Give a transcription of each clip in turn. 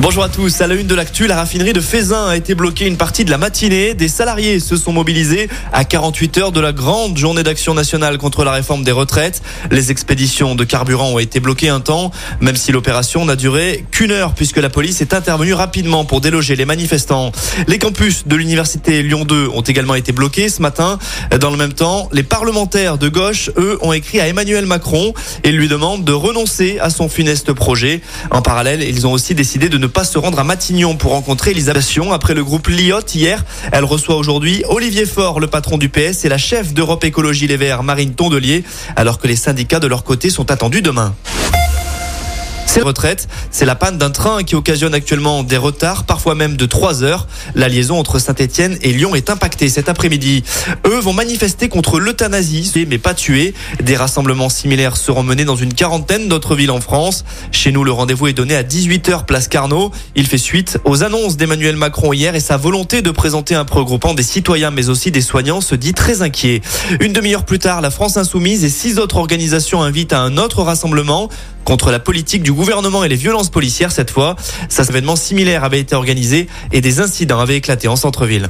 Bonjour à tous. À la une de l'actu, la raffinerie de Fézin a été bloquée une partie de la matinée. Des salariés se sont mobilisés à 48 heures de la grande journée d'action nationale contre la réforme des retraites. Les expéditions de carburant ont été bloquées un temps, même si l'opération n'a duré qu'une heure puisque la police est intervenue rapidement pour déloger les manifestants. Les campus de l'université Lyon 2 ont également été bloqués ce matin. Dans le même temps, les parlementaires de gauche, eux, ont écrit à Emmanuel Macron et lui demandent de renoncer à son funeste projet. En parallèle, ils ont aussi décidé de ne pas se rendre à Matignon pour rencontrer Elisabeth Sion après le groupe Liot hier. Elle reçoit aujourd'hui Olivier Faure, le patron du PS, et la chef d'Europe Écologie Les Verts, Marine Tondelier, alors que les syndicats de leur côté sont attendus demain. Ces retraites, c'est la panne d'un train qui occasionne actuellement des retards, parfois même de 3 heures. La liaison entre Saint-Etienne et Lyon est impactée cet après-midi. Eux vont manifester contre l'euthanasie, mais pas tuer. Des rassemblements similaires seront menés dans une quarantaine d'autres villes en France. Chez nous, le rendez-vous est donné à 18h place Carnot. Il fait suite aux annonces d'Emmanuel Macron hier et sa volonté de présenter un regroupant des citoyens mais aussi des soignants se dit très inquiet. Une demi-heure plus tard, la France Insoumise et six autres organisations invitent à un autre rassemblement contre la politique du gouvernement et les violences policières cette fois. Ça, événement similaire avait été organisé et des incidents avaient éclaté en centre-ville.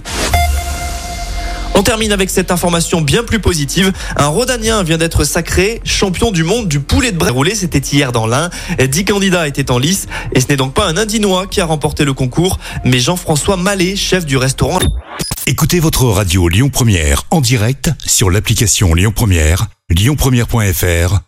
On termine avec cette information bien plus positive. Un Rhodanien vient d'être sacré champion du monde du poulet de bras roulé. C'était hier dans l'Ain. Dix candidats étaient en lice. Et ce n'est donc pas un Indinois qui a remporté le concours, mais Jean-François Mallet, chef du restaurant. Écoutez votre radio Lyon Première en direct sur l'application Lyon Première, lyonpremière.fr